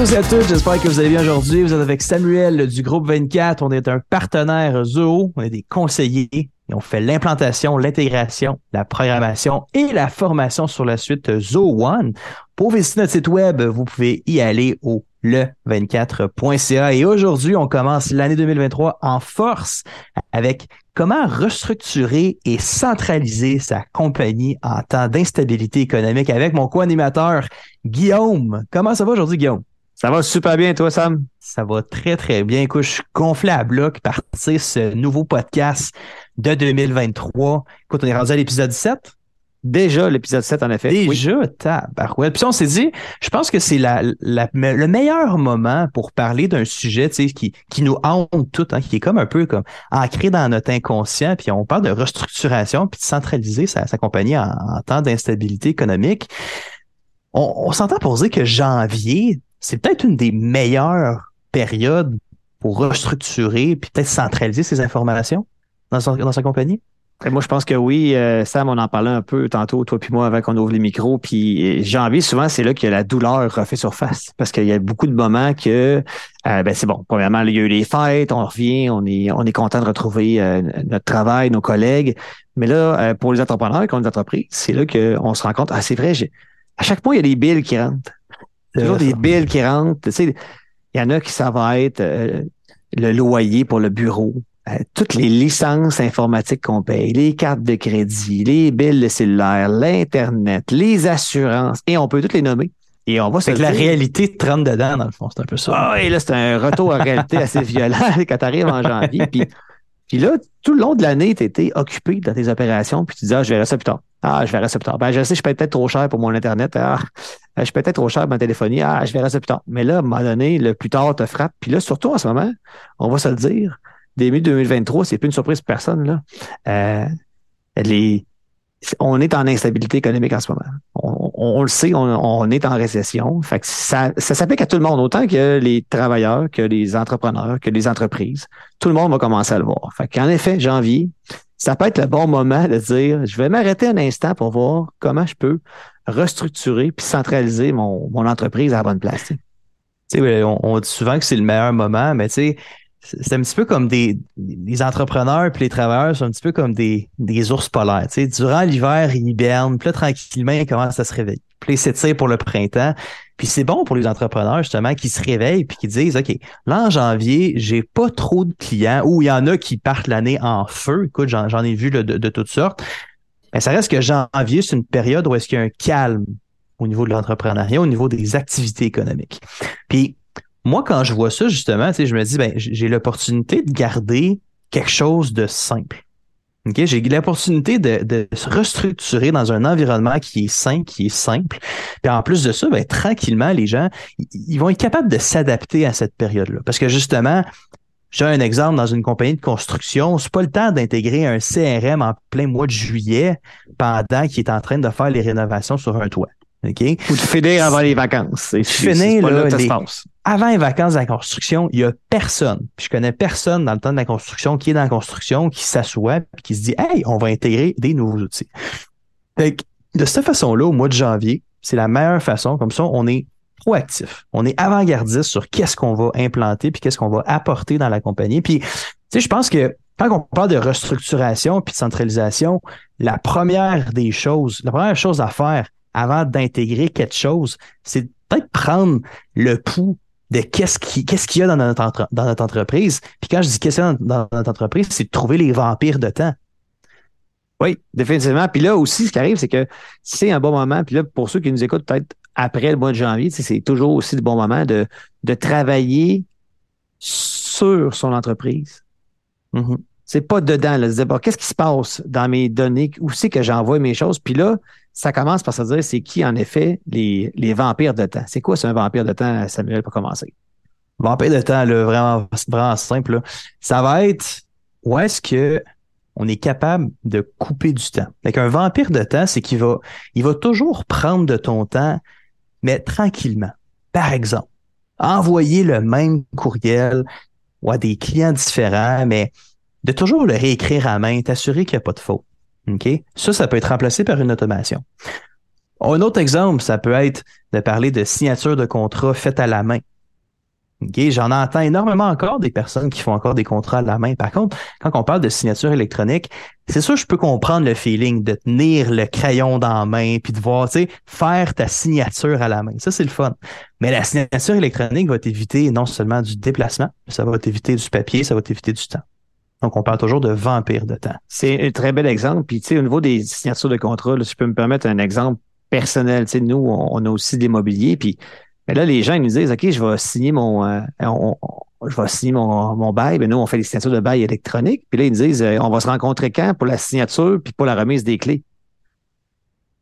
Tous et à toutes, j'espère que vous allez bien aujourd'hui. Vous êtes avec Samuel du groupe 24. On est un partenaire Zoho, on est des conseillers et on fait l'implantation, l'intégration, la programmation et la formation sur la suite Zoho One. Pour visiter notre site web, vous pouvez y aller au le24.ca. Et aujourd'hui, on commence l'année 2023 en force avec comment restructurer et centraliser sa compagnie en temps d'instabilité économique avec mon co-animateur Guillaume. Comment ça va aujourd'hui, Guillaume? Ça va super bien, toi, Sam? Ça va très, très bien. Écoute, je suis gonflé à bloc par ce nouveau podcast de 2023. Écoute, on est rendu à l'épisode 7. Déjà, l'épisode 7, en effet. Déjà, oui. tabarouette. Puis on s'est dit, je pense que c'est la, le meilleur moment pour parler d'un sujet qui, qui nous hante tout, hein, qui est comme un peu comme ancré dans notre inconscient. Puis on parle de restructuration, puis de centraliser sa, sa compagnie en, temps d'instabilité économique. On, on s'entend pour dire que janvier, c'est peut-être une des meilleures périodes pour restructurer, puis peut-être centraliser ses informations dans, dans sa compagnie? Moi, je pense que oui. Euh, Sam, on en parlait un peu tantôt, toi puis moi, avant qu'on ouvre les micros. Puis janvier, souvent, c'est là que la douleur refait surface. Parce qu'il y a beaucoup de moments que euh, ben c'est bon. Premièrement, il y a eu les fêtes, on revient, on est, on est content de retrouver euh, notre travail, nos collègues. Mais là, pour les entrepreneurs qui ont des entreprises, c'est là qu'on se rend compte, ah, c'est vrai, à chaque mois, il y a des billes qui rentrent. Il y a toujours des billes qui rentrent. Tu sais, il y en a qui ça va être le loyer pour le bureau euh, toutes les licences informatiques qu'on paye, les cartes de crédit, les billes de cellulaire, l'Internet, les assurances, et on peut toutes les nommer. Et on va se la réalité te rentre dedans, dans le fond, c'est un peu ça. Ah, et là, c'est un retour à réalité assez violent quand tu arrives en janvier. Puis, puis là, tout le long de l'année, tu étais occupé dans tes opérations, puis tu dis, ah, je verrai ça plus tard. Ah, je verrai ça plus tard. Ben, je sais, je paye peut-être trop cher pour mon Internet. Ah, je paye peut-être trop cher pour ma téléphonie. Ah, je verrai ça plus tard. Mais là, à un moment donné, le plus tard te frappe. Puis là, surtout en ce moment, on va se le dire, début 2023, c'est plus une surprise pour personne. Là. Euh, on est en instabilité économique en ce moment. On, le sait, on, est en récession. Ça, ça s'applique à tout le monde, autant que les travailleurs, que les entrepreneurs, que les entreprises. Tout le monde va commencer à le voir. Fait effet, janvier, ça peut être le bon moment de dire, je vais m'arrêter un instant pour voir comment je peux restructurer puis centraliser mon, mon entreprise à la bonne place. On, on dit souvent que c'est le meilleur moment, mais c'est un petit peu comme des les entrepreneurs puis les travailleurs sont un petit peu comme des, des ours polaires. Tu sais, durant l'hiver, ils hibernent, puis là, tranquillement, ils commencent à se réveiller. Puis ils s'étirent pour le printemps. Puis c'est bon pour les entrepreneurs, justement, qui se réveillent puis qui disent OK, là, en janvier, j'ai pas trop de clients ou il y en a qui partent l'année en feu. Écoute, j'en ai vu de, de, toutes sortes. Mais ça reste que janvier, c'est une période où est-ce qu'il y a un calme au niveau de l'entrepreneuriat, au niveau des activités économiques. Puis moi, quand je vois ça, justement, je me dis, ben, j'ai l'opportunité de garder quelque chose de simple. Okay? J'ai l'opportunité de, de, se restructurer dans un environnement qui est sain, qui est simple. Puis en plus de ça, ben, tranquillement, les gens, ils vont être capables de s'adapter à cette période-là. Parce que justement, j'ai un exemple dans une compagnie de construction, c'est pas le temps d'intégrer un CRM en plein mois de juillet pendant qu'il est en train de faire les rénovations sur un toit. OK? Ou de finir avant les vacances. Finir là, les, avant les vacances de la construction, il y a personne. Puis je connais personne dans le temps de la construction qui est dans la construction, qui s'assoit et qui se dit Hey, on va intégrer des nouveaux outils. de cette façon-là, au mois de janvier, c'est la meilleure façon. Comme ça, on est proactif. On est avant-gardiste sur qu'est-ce qu'on va implanter puis qu'est-ce qu'on va apporter dans la compagnie. Puis, tu sais, je pense que quand on parle de restructuration puis de centralisation, la première des choses, la première chose à faire avant d'intégrer quelque chose, c'est peut-être prendre le pouls de qu'est-ce qu'il qu'est-ce qu'il y a dans notre, dans notre entreprise. Puis quand je dis qu'est-ce qu'il y a dans, notre entreprise, c'est de trouver les vampires de temps. Oui, définitivement. Puis là aussi, ce qui arrive, c'est que c'est un bon moment. Puis là, pour ceux qui nous écoutent peut-être après le mois de janvier, c'est toujours aussi le bon moment de, de travailler sur son entreprise. Mm-hmm. C'est pas dedans. Là, de qu'est-ce qui se passe dans mes données? Où c'est que j'envoie mes choses? Puis là, ça commence par se dire c'est qui, en effet, les, les vampires de temps? C'est quoi, c'est un vampire de temps, Samuel, pour commencer? Vampire de temps, là, vraiment, vraiment simple. Ça va être où est-ce que on est capable de couper du temps. Avec un vampire de temps, c'est qu'il va, il va toujours prendre de ton temps, mais tranquillement. Par exemple, envoyer le même courriel ou à des clients différents, mais de toujours le réécrire à main, t'assurer qu'il n'y a pas de. OK? Ça, ça peut être remplacé par une automation. Un autre exemple, ça peut être de parler de signature de contrat faite à la main. Okay, J'en entends énormément encore des personnes qui font encore des contrats à la main. Par contre, quand on parle de signature électronique, c'est sûr, je peux comprendre le feeling de tenir le crayon dans la main puis de voir, tu sais, faire ta signature à la main. Ça, c'est le fun. Mais la signature électronique va t'éviter non seulement du déplacement, ça va t'éviter du papier, ça va t'éviter du temps. Donc, on parle toujours de vampire de temps. C'est un très bel exemple. Puis, tu sais, au niveau des signatures de contrat, si je peux me permettre un exemple personnel, tu sais, nous, on, a aussi des mobiliers, puis mais là, les gens ils nous disent, OK, je vais signer mon, euh, je vais signer mon, mon bail. Mais nous, on fait des signatures de bail électroniques. Puis là, ils nous disent, euh, on va se rencontrer quand pour la signature puis pour la remise des clés?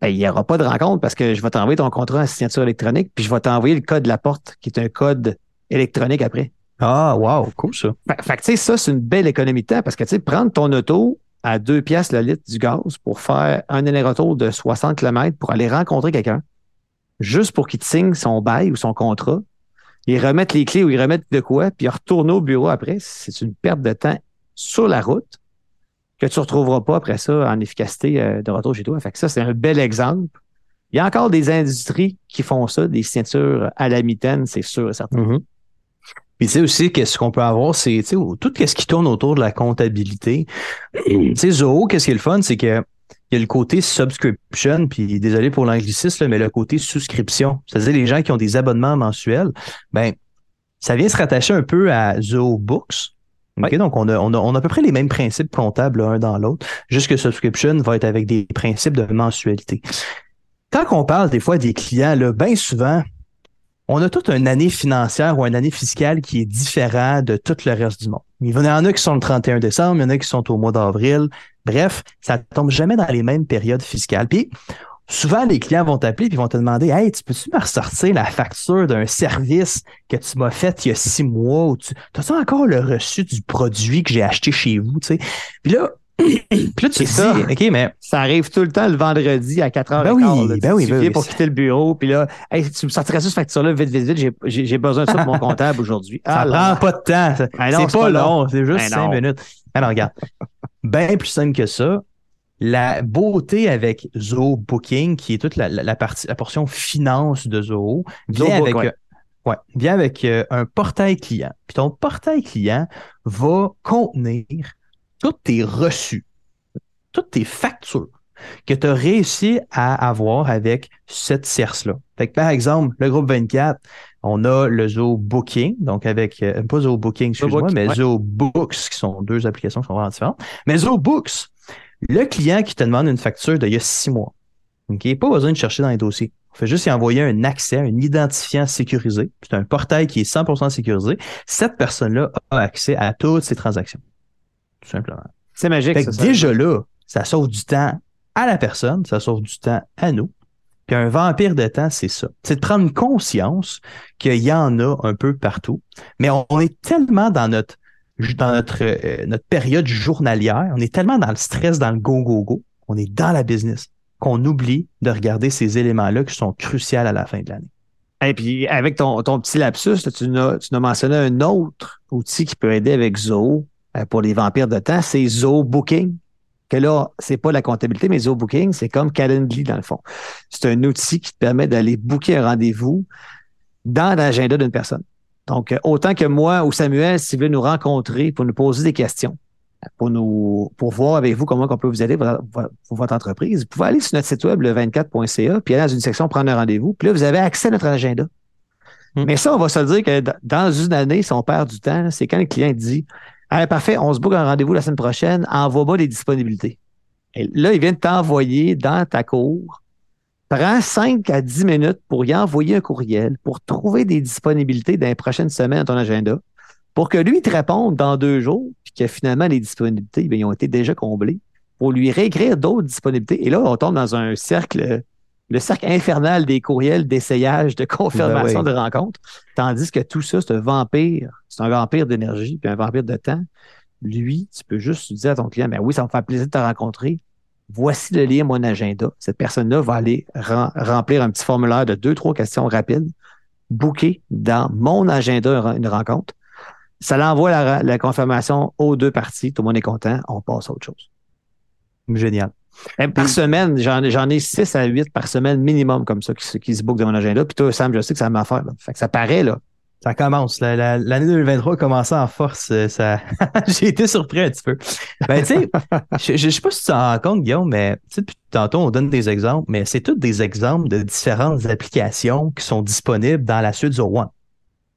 Ben, il n'y aura pas de rencontre parce que je vais t'envoyer ton contrat en signature électronique, puis je vais t'envoyer le code de la porte, qui est un code électronique après. Ah, wow, cool ça. Fait, que, tu sais, ça, c'est une belle économie de temps parce que, tu sais, prendre ton auto à deux piastres le litre du gaz pour faire un aller-retour de 60 km pour aller rencontrer quelqu'un, juste pour qu'il te signe son bail ou son contrat. Ils remettent les clés ou ils remettent de quoi, puis ils retournent au bureau après. C'est une perte de temps sur la route que tu ne retrouveras pas après ça en efficacité euh, de retour chez toi. Fait que ça, c'est un bel exemple. Il y a encore des industries qui font ça, des signatures à la mitaine, c'est sûr et certain. Mm-hmm. Puis tu sais aussi qu'est-ce qu'on peut avoir, c'est tout ce qui tourne autour de la comptabilité. Tu sais, Zoho, qu'est-ce qui est le fun, c'est que il y a le côté subscription, puis désolé pour l'anglicisme, mais le côté souscription. C'est-à-dire les gens qui ont des abonnements mensuels, ben ça vient se rattacher un peu à Zoho Books. Donc, on a, on, a, on a à peu près les mêmes principes comptables l'un dans l'autre, juste que subscription va être avec des principes de mensualité. Quand on parle des fois des clients, bien souvent, on a toute une année financière ou une année fiscale qui est différente de tout le reste du monde. Il y en a qui sont le 31 décembre, il y en a qui sont au mois d'avril. Bref, ça tombe jamais dans les mêmes périodes fiscales. Puis, souvent, les clients vont t'appeler et vont te demander Hey, tu peux-tu me ressortir la facture d'un service que tu m'as fait il y a six mois ou tu as encore le reçu du produit que j'ai acheté chez vous? Tu sais? Puis là, puis là, tu ça. OK, mais. Ça arrive tout le temps le vendredi à 4 h ben oui, ben oui, ben pour quitter le bureau, puis là, hey, tu me sortirais cette facture-là vite, vite, vite, j'ai besoin de ça pour mon comptable aujourd'hui. Ça ah, prend pas de temps. Ben c'est pas, long, c'est juste 5 minutes. Alors, regarde. Bien plus simple que ça. La beauté avec Zoho Booking, qui est toute la, partie, la portion finance de Zoho, vient avec, ouais. Euh, vient avec euh, un portail client. Puis ton portail client va contenir tous tes reçus, toutes tes factures que tu as réussi à avoir avec cette CERS-là. par exemple, le groupe 24, on a le Zoho Booking, donc avec, euh, pas Zoho Booking, excuse-moi, mais Zoho Books, qui sont deux applications qui sont vraiment différentes. Mais Zoho Books, le client qui te demande une facture d'il y a six mois, OK, pas besoin de chercher dans les dossiers. On fait juste y envoyer un accès, un identifiant sécurisé. C'est un portail qui est 100% sécurisé. Cette personne-là a accès à toutes ses transactions tout simplement. C'est magique. déjà là, ça sauve du temps à la personne, ça sauve du temps à nous. Puis un vampire de temps, c'est ça. C'est de prendre conscience qu'il y en a un peu partout. Mais on, est tellement dans notre dans notre, euh, notre période journalière, on est tellement dans le stress, dans le go-go-go, on est dans la business, qu'on oublie de regarder ces éléments-là qui sont cruciaux à la fin de l'année. Et puis, avec ton, ton petit lapsus, tu as, tu as mentionné un autre outil qui peut aider avec Zoho, euh, pour les vampires de temps, c'est Zoho Booking. Que là, c'est pas la comptabilité, mais Booking, c'est comme Calendly dans le fond. C'est un outil qui te permet d'aller booker un rendez-vous dans l'agenda d'une personne. Donc, euh, autant que moi ou Samuel, si vous voulez nous rencontrer pour nous poser des questions, pour nous pour voir avec vous comment on peut vous aider pour, votre entreprise, vous pouvez aller sur notre site web le 24.ca, puis aller dans une section prendre un rendez-vous, puis là, vous avez accès à notre agenda. Hmm. Mais ça, on va se dire que dans une année, si on perd du temps, c'est quand le client dit Allez, parfait, on se boucle un rendez-vous la semaine prochaine, envoie-moi les disponibilités. Là, il vient de t'envoyer dans ta cour. Prends 5 à 10 minutes pour y envoyer un courriel, pour trouver des disponibilités dans les prochaines semaines dans ton agenda, pour que lui te réponde dans deux jours, puis que finalement, les disponibilités, bien, ils ont été déjà comblées, pour lui réécrire d'autres disponibilités. Et là, on tombe dans un cercle le cercle infernal des courriels d'essayage, de confirmation ben de rencontre. Tandis que tout ça, c'est un vampire. C'est un vampire d'énergie puis un vampire de temps. Lui, tu peux juste dire à ton client, ben oui, ça me fait plaisir de te rencontrer. Voici le lien, mon agenda. Cette personne-là va aller remplir un petit formulaire de deux, trois questions rapides, booker dans mon agenda une rencontre. Ça l'envoie la, la confirmation aux deux parties. Tout le monde est content. On passe à autre chose. Génial. Par semaine, j'en ai 6 à 8 par semaine minimum comme ça qui, qui se bookent dans mon agenda. Puis toi, Sam, je sais que ça m'a fait. Fait que ça paraît, là. Ça commence. L'année 2023 a commencé en force. Euh, ça... J'ai été surpris un petit peu. Ben, tu sais, je ne sais pas si tu t'en rends compte, Guillaume, mais depuis tantôt, on donne des exemples, mais c'est tous des exemples de différentes applications qui sont disponibles dans la suite Zo One.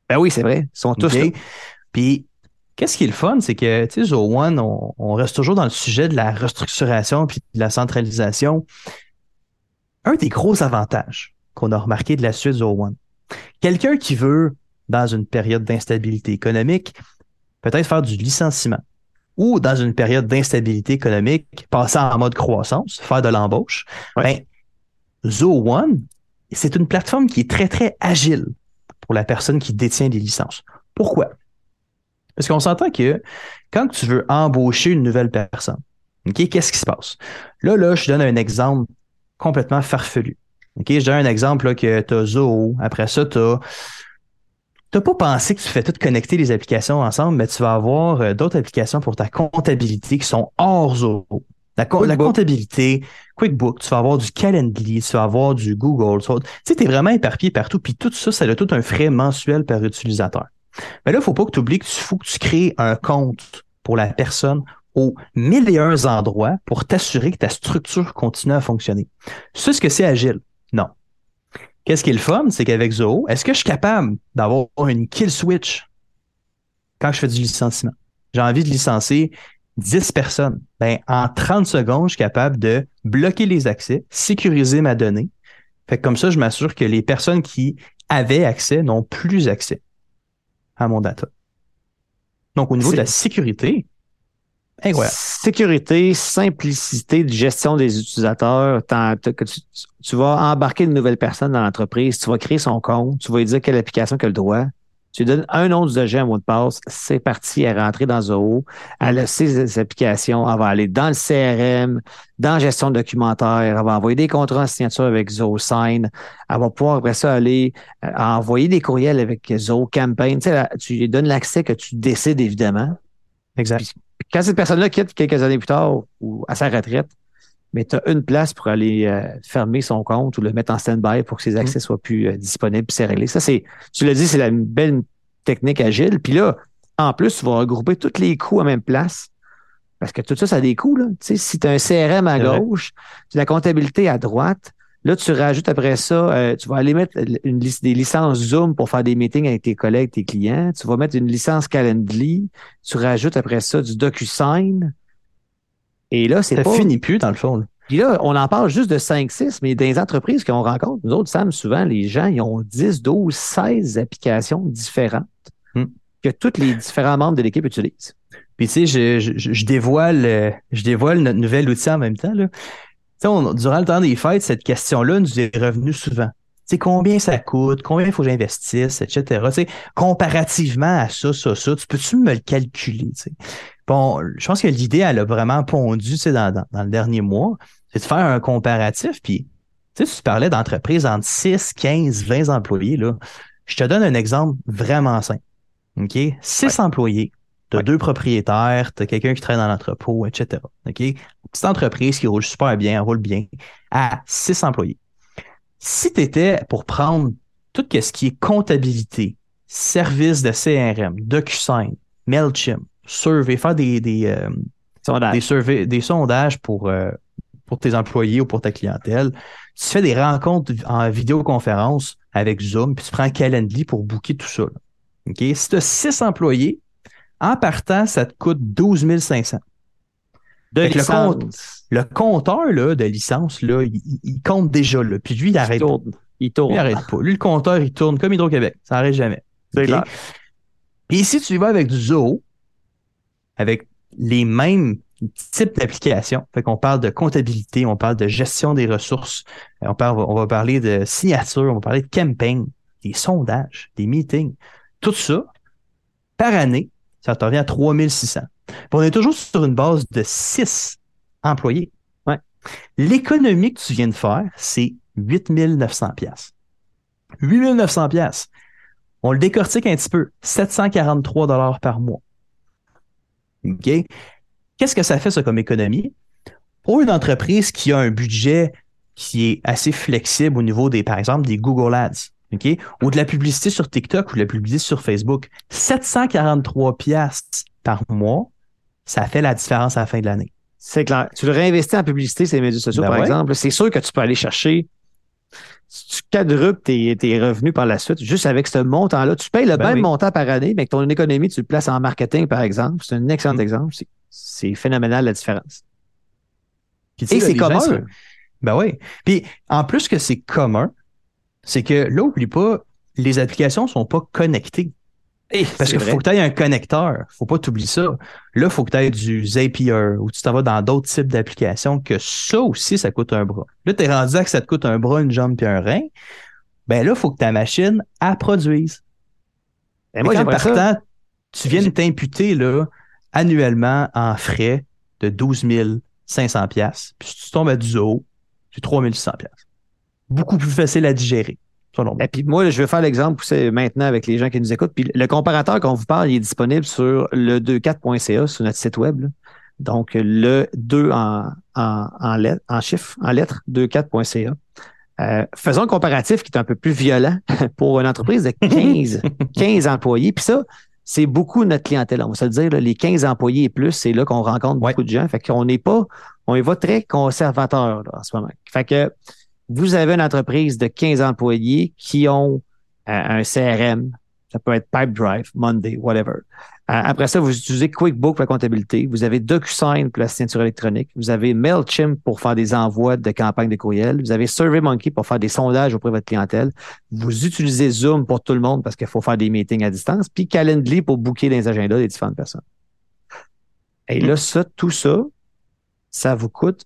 Ben oui, c'est vrai. Ils sont tous là. Puis, qu'est-ce qui est le fun, c'est que, tu sais, Zo One, on, reste toujours dans le sujet de la restructuration puis de la centralisation. Un des gros avantages qu'on a remarqué de la suite Zo One, quelqu'un qui veut dans une période d'instabilité économique, peut-être faire du licenciement. Ou dans une période d'instabilité économique, passer en mode croissance, faire de l'embauche. Ben, Zo One, c'est une plateforme qui est très, très agile pour la personne qui détient des licences. Pourquoi? Parce qu'on s'entend que quand tu veux embaucher une nouvelle personne, qu'est-ce qui se passe? Là, là, je donne un exemple complètement farfelu. OK, je donne un exemple là, que tu as Zoho, après ça, tu as tu n'as pas pensé que tu fais tout connecter les applications ensemble, mais tu vas avoir euh, d'autres applications pour ta comptabilité qui sont hors Zoho. La, comptabilité, QuickBook, tu vas avoir du Calendly, tu vas avoir du Google. Tu sais, tu es vraiment éparpillé partout. Puis tout ça, ça a tout un frais mensuel par utilisateur. Mais là, il ne faut pas que tu oublies que tu faut que tu crées un compte pour la personne aux mille et un endroits pour t'assurer que ta structure continue à fonctionner. C'est ce que c'est agile? Non. Qu'est-ce qui est le fun, c'est qu'avec Zoho, est-ce que je suis capable d'avoir une kill switch quand je fais du licenciement? J'ai envie de licencier 10 personnes. Ben, en 30 secondes, je suis capable de bloquer les accès, sécuriser ma donnée. Fait comme ça, je m'assure que les personnes qui avaient accès n'ont plus accès à mon data. Donc, au niveau de la sécurité, Sécurité, simplicité de gestion des utilisateurs. Que tu, vas embarquer une nouvelle personne dans l'entreprise, tu vas créer son compte, tu vas lui dire quelle application qu'elle doit. Tu lui donnes un nom d'usager, un mot de passe, c'est parti, elle est rentrée dans Zoho, elle a ses applications, elle va aller dans le CRM, dans la gestion de documentaire, elle va envoyer des contrats en signature avec Zoho Sign, elle va pouvoir après ça aller euh, envoyer des courriels avec Zoho Campaign. Tu, sais, tu lui donnes l'accès que tu décides évidemment. Exact quand cette personne-là quitte quelques années plus tard ou à sa retraite, mais tu as une place pour aller euh, fermer son compte ou le mettre en stand-by pour que ses accès mm. soient plus euh, disponibles et c'est réglé. Ça, c'est, tu l'as dit, c'est la belle technique agile. Puis là, en plus, tu vas regrouper tous les coûts à même place. Parce que tout ça, ça a des coûts. Là. Tu sais, si tu as un CRM à gauche, tu as la comptabilité à droite, Là, tu rajoutes après ça, euh, tu vas aller mettre une liste des licences Zoom pour faire des meetings avec tes collègues, tes clients. Tu vas mettre une licence Calendly. Tu rajoutes après ça du DocuSign. Et là, c'est pas... Ça finit plus, dans le fond. Puis là, on en parle juste de 5-6, mais dans les entreprises qu'on rencontre, nous autres, Sam, souvent, les gens, ils ont 10, 12, 16 applications différentes hmm. que tous les différents membres de l'équipe utilisent. Puis tu sais, je, je, je, dévoile, je dévoile notre nouvel outil en même temps. Là durant le temps des fêtes, cette question-là nous est revenue souvent. Sais, combien ça coûte, combien il faut que j'investisse, etc. sais, comparativement à ça, ça, ça, tu peux-tu me le calculer? Bon, je pense que l'idée, elle a vraiment pondu dans, dans, dans le dernier mois, c'est de faire un comparatif. Puis, tu parlais d'entreprises entre 6, 15, 20 employés. Là. Je te donne un exemple vraiment simple. OK? 6 employés, tu as deux propriétaires, tu as quelqu'un qui traîne dans l'entrepôt, etc. OK? Petite entreprise qui roule super bien, roule bien, à six employés. Si tu étais pour prendre tout ce qui est comptabilité, service de CRM, DocuSign, MailChimp, survey, faire des, des, euh, sondages. des, sondages pour, euh, pour tes employés ou pour ta clientèle, tu fais des rencontres en vidéoconférence avec Zoom, puis tu prends Calendly pour booker tout ça. OK? Si tu as six employés, en partant, ça te coûte 12 500. De le, compteur là, de licence, là, il, compte déjà. Là. Puis lui, il arrête. Il tourne. Il arrête pas. Lui, le compteur, il tourne comme Hydro-Québec. Ça n'arrête jamais. C'est clair. Et ici, tu vas avec du Zoho, avec les mêmes types d'applications. Fait qu'on parle de comptabilité, on parle de gestion des ressources, on, parle, on va parler de signature, on va parler de campaign, des sondages, des meetings. Tout ça, par année, ça te revient à 3600. On est toujours sur une base de 6 employés. Ouais. L'économie que tu viens de faire, c'est 8900 pièces. 8900 pièces. On le décortique un petit peu. 743 dollars par mois. OK? Qu'est-ce que ça fait, ça, comme économie? pour une entreprise qui a un budget qui est assez flexible au niveau des, par exemple, des Google Ads, OK? Ou de la publicité sur TikTok ou de la publicité sur Facebook, 743 piastres par mois, ça fait la différence à la fin de l'année. C'est clair. Tu le réinvestis en publicité les médias sociaux, Ben par ouais. exemple. C'est sûr que tu peux aller chercher. Tu quadruples tes, tes revenus par la suite, juste avec ce montant-là, tu payes le Ben même oui. montant par année, mais que ton économie, tu le places en marketing, par exemple. C'est un excellent Mm. exemple. C'est- phénoménal la différence. Puis, tu sais, Et c'est gens commun. Ben oui. Puis en plus que c'est commun, c'est que là, oublie pas, les applications sont pas connectées. Parce qu'il faut que tu aies un connecteur. Faut pas t'oublier ça. Là, il faut que tu aies du Zapier ou tu t'en vas dans d'autres types d'applications que ça aussi, ça coûte un bras. Là, tu es rendu à que ça te coûte un bras, une jambe puis un rein. Ben là, il faut que ta machine, elle produise. Et Moi, moi, j'aimerais ça. partant, tu viens de t'imputer là, annuellement en frais de 12 500 pièces. Puis si tu tombes à du zoo, c'est 3 600 pièces. Beaucoup plus facile à digérer, selon moi. Et puis moi, je vais faire l'exemple maintenant avec les gens qui nous écoutent. Puis le comparateur qu'on vous parle, il est disponible sur le 24.ca sur notre site web. là. Donc le 2 en, en, en, lettres, en chiffres, en lettres, 24.ca. Euh, faisons un comparatif qui est un peu plus violent pour une entreprise de 15, 15 employés. Puis ça, c'est beaucoup notre clientèle. On va se le dire, là, les 15 employés et plus, c'est là qu'on rencontre Ouais. beaucoup de gens. Fait qu'on n'est pas, on y va très conservateur là, en ce moment. Fait que vous avez une entreprise de 15 employés qui ont euh, un CRM, ça peut être Pipedrive, Monday, whatever. Euh, après ça, vous utilisez QuickBook pour la comptabilité. Vous avez DocuSign pour la signature électronique. Vous avez MailChimp pour faire des envois de campagnes de courriel. Vous avez SurveyMonkey pour faire des sondages auprès de votre clientèle. Vous utilisez Zoom pour tout le monde parce qu'il faut faire des meetings à distance. Puis Calendly pour booker les agendas des différentes personnes. Et là, ça, tout ça, ça vous coûte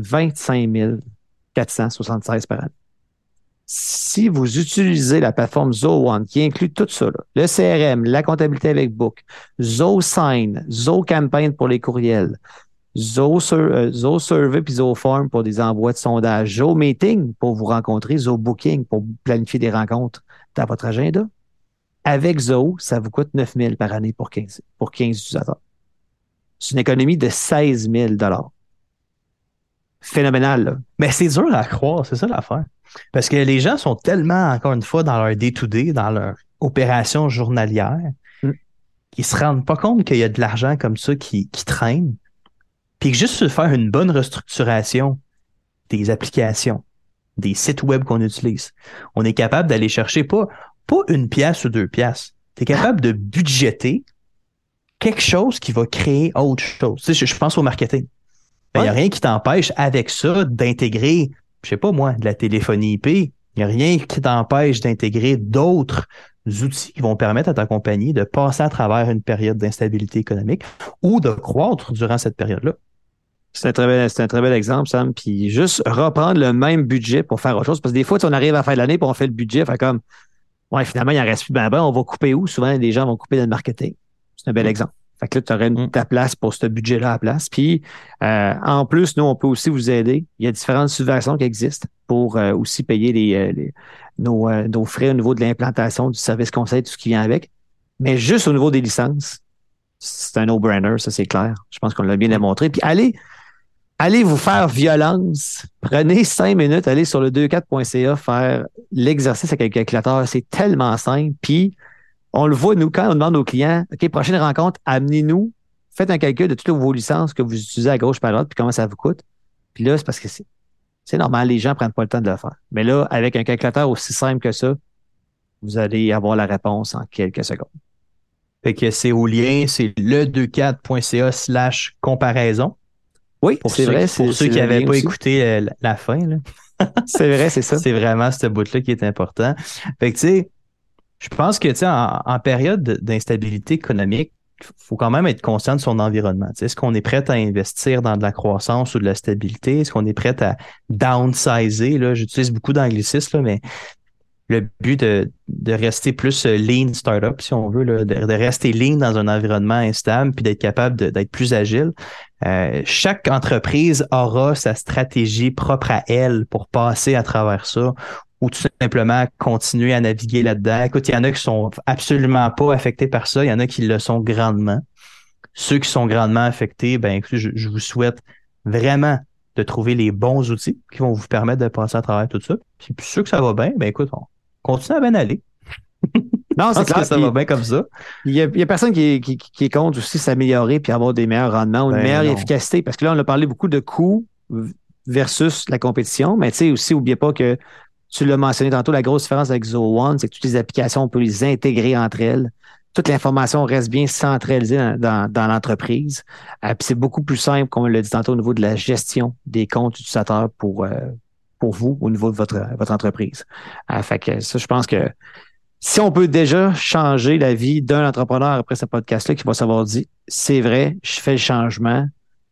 25 476 par année. Si vous utilisez la plateforme ZoOne qui inclut tout ça, le CRM, la comptabilité avec Book, ZoSign, ZoCampaign pour les courriels, ZoSur- euh, ZoSurvey puis ZoForm pour des envois de sondage, ZoMeeting pour vous rencontrer, ZoBooking pour planifier des rencontres dans votre agenda. Avec Zo, ça vous coûte 9 000 par année pour 15, pour 15 utilisateurs. C'est une économie de 16 000 Phénoménal, là. Mais c'est dur à croire, c'est ça l'affaire. Parce que les gens sont tellement, encore une fois, dans leur day-to-day, dans leur opération journalière, Mm. qu'ils se rendent pas compte qu'il y a de l'argent comme ça qui, qui traîne. Puis que juste faire une bonne restructuration des applications, des sites web qu'on utilise, on est capable d'aller chercher pas, pas une pièce ou deux pièces. Tu es capable de budgéter quelque chose qui va créer autre chose. Tu sais, je, je pense au marketing. Il n'y a rien qui t'empêche avec ça d'intégrer, je sais pas moi, de la téléphonie IP. Il n'y a rien qui t'empêche d'intégrer d'autres outils qui vont permettre à ta compagnie de passer à travers une période d'instabilité économique ou de croître durant cette période-là. C'est un, très bel, c'est un très bel exemple, Sam. Puis juste reprendre le même budget pour faire autre chose. Parce que des fois, on arrive à la fin de l'année puis on fait le budget, fait comme, ouais, finalement, il en reste plus. Ben, ben, on va couper où? Souvent, les gens vont couper dans le marketing. C'est un bel Mm. exemple. Fait que là, tu aurais Mm. ta place pour ce budget-là à la place. Puis, euh, en plus, nous, on peut aussi vous aider. Il y a différentes subventions qui existent pour euh, aussi payer les, euh, les- nos, euh, nos frais au niveau de l'implantation du service conseil, tout ce qui vient avec. Mais juste au niveau des licences, c'est un no-brainer, ça c'est clair. Je pense qu'on l'a bien démontré. Puis allez, allez vous faire violence. Prenez cinq minutes, allez sur le 24.ca faire l'exercice avec un calculateur. C'est tellement simple. Puis on le voit, nous, quand on demande aux clients, OK, prochaine rencontre, amenez-nous, faites un calcul de toutes vos licences que vous utilisez à gauche par droite, puis comment ça vous coûte. Puis là, c'est parce que c'est, normal, les gens prennent pas le temps de le faire. Mais là, avec un calculateur aussi simple que ça, vous allez avoir la réponse en quelques secondes. Fait que c'est au lien, c'est le24.ca slash comparaison. Oui, c'est vrai. pour ceux qui n'avaient pas aussi. écouté euh, la, la fin, là. C'est vrai, c'est ça. C'est vraiment ce bout-là qui est important. Fait que, tu sais, je pense que, tu sais, en, période de- d'instabilité économique, il faut quand même être conscient de son environnement. Est-ce qu'on est prêt à investir dans de la croissance ou de la stabilité? Est-ce qu'on est prêt à downsizer? J'utilise beaucoup d'anglicisme, mais le but de, rester plus euh, lean startup, si on veut, de, rester lean dans un environnement instable puis d'être capable d'être plus agile. Euh, chaque entreprise aura sa stratégie propre à elle pour passer à travers ça ou tout simplement continuer à naviguer là-dedans. Écoute, il y en a qui sont absolument pas affectés par ça, il y en a qui le sont grandement. ceux qui sont grandement affectés, ben écoutez, je, vous souhaite vraiment de trouver les bons outils qui vont vous permettre de passer à travers tout ça. Puis, puis ceux que ça va bien, ben écoute, on continue à bien aller. Non, c'est clair. Que ça va bien comme ça. Il y a, personne qui, qui, qui est contre aussi s'améliorer puis avoir des meilleurs rendements ou une ben meilleure efficacité. Parce que là, on a parlé beaucoup de coûts versus la compétition. Mais tu sais, aussi, n'oubliez pas que tu l'as mentionné tantôt, la grosse différence avec Zoho One, c'est que toutes les applications, on peut les intégrer entre elles. Toute l'information reste bien centralisée dans, l'entreprise. Euh, c'est beaucoup plus simple, comme on l'a dit tantôt, au niveau de la gestion des comptes utilisateurs pour, euh, pour vous, au niveau de votre, votre entreprise. Euh, fait que ça, je pense que si on peut déjà changer la vie d'un entrepreneur après ce podcast-là qui va savoir dire, c'est vrai, je fais le changement,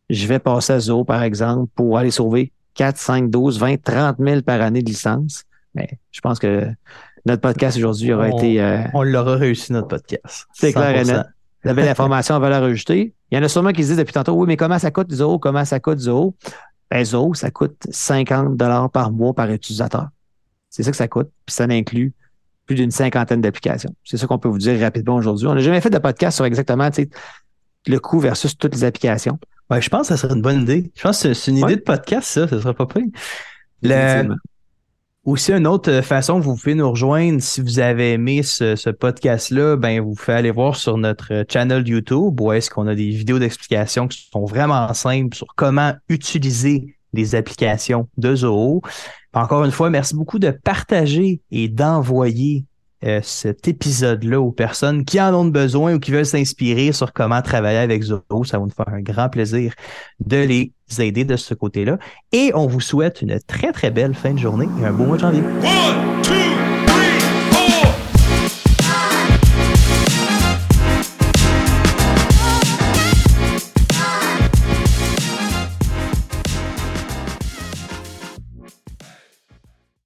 je vais passer à Zoho, par exemple, pour aller sauver 4, 5, 12, 20, 30 000 par année de licence. Mais je pense que notre podcast aujourd'hui aura été. Euh, on l'aura réussi, notre podcast. C'est clair et net. Vous avez l'information à valeur ajoutée. Il y en a sûrement qui se disent depuis tantôt, oui, mais comment ça coûte Zoho? Comment ça coûte Zoho? Ben, Zoho, ça coûte 50 par mois par utilisateur. C'est ça que ça coûte. Puis ça inclut plus d'une cinquantaine d'applications. C'est ça qu'on peut vous dire rapidement aujourd'hui. On n'a jamais fait de podcast sur exactement le coût versus toutes les applications. Ouais, je pense que ça serait une bonne idée. Je pense que c'est une idée de podcast, ça. Ça serait pas pire. Le... Aussi, une autre façon que vous pouvez nous rejoindre si vous avez aimé ce, podcast-là, ben, vous pouvez aller voir sur notre channel YouTube où est-ce qu'on a des vidéos d'explication qui sont vraiment simples sur comment utiliser les applications de Zoho. Encore une fois, merci beaucoup de partager et d'envoyer euh, cet épisode-là aux personnes qui en ont besoin ou qui veulent s'inspirer sur comment travailler avec Zoho. Ça va nous faire un grand plaisir de les aider de ce côté-là. Et on vous souhaite une très, très belle fin de journée et un beau mois de janvier.